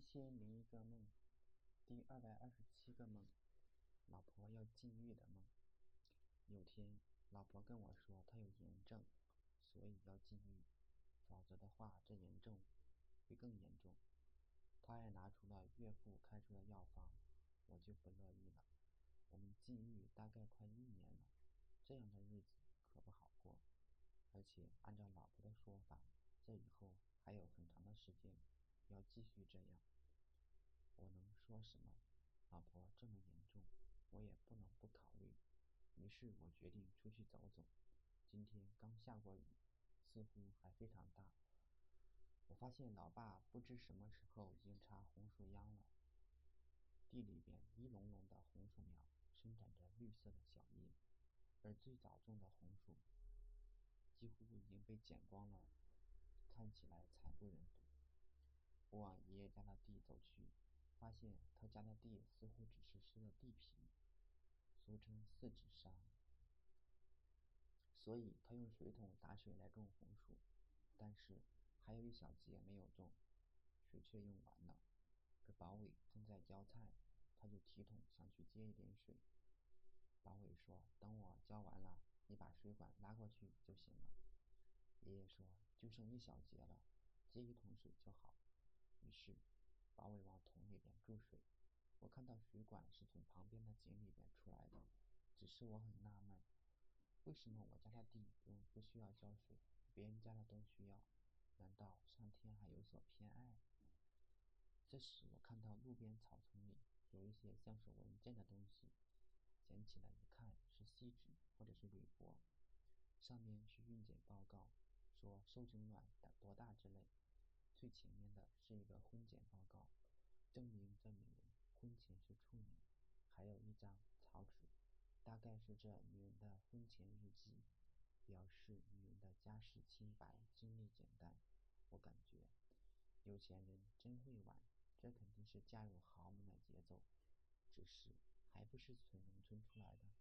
一千零一个梦，第二百二十七个梦，老婆要禁欲的梦。有天，老婆跟我说她有炎症，所以要禁欲，否则的话这炎症会更严重。她还拿出了岳父开出的药方，我就不乐意了。我们禁欲大概快一年了，这样的日子可不好过。而且按照老婆的说法，这以后还有很长的时间。要继续这样，我能说什么？老婆这么严重，我也不能不考虑。于是我决定出去走走。今天刚下过雨，似乎还非常大。我发现老爸不知什么时候已经插红薯秧了，地里边一垄垄的红薯苗生长着绿色的小叶，而最早种的红薯几乎已经被剪光了，看起来惨不忍睹。我往爷爷家的地走去，发现他家的地似乎只是湿了地皮，俗称四指山。所以他用水桶打水来种红薯，但是还有一小节没有种，水却用完了。这保伟正在浇菜，他就提桶想去接一点水。保伟说：“等我浇完了，你把水管拉过去就行了。”爷爷说：“就剩一小节了，接一桶水就好。”于是，保伟往桶里边注水。我看到水管是从旁边的井里边出来的，只是我很纳闷，为什么我家的地不用不需要浇水，别人家的都需要？难道上天还有所偏爱？这时，我看到路边草丛里有一些像是文件的东西，捡起来一看，是锡纸或者是铝箔，上面是孕检报告，说受精卵的多大之类。最前是一个婚检报告，证明这女人婚前是处女，还有一张草纸，大概是这女人的婚前日记，表示女人的家世清白，经历简单。我感觉有钱人真会玩，这肯定是嫁入豪门的节奏，只是还不是从农村出来的，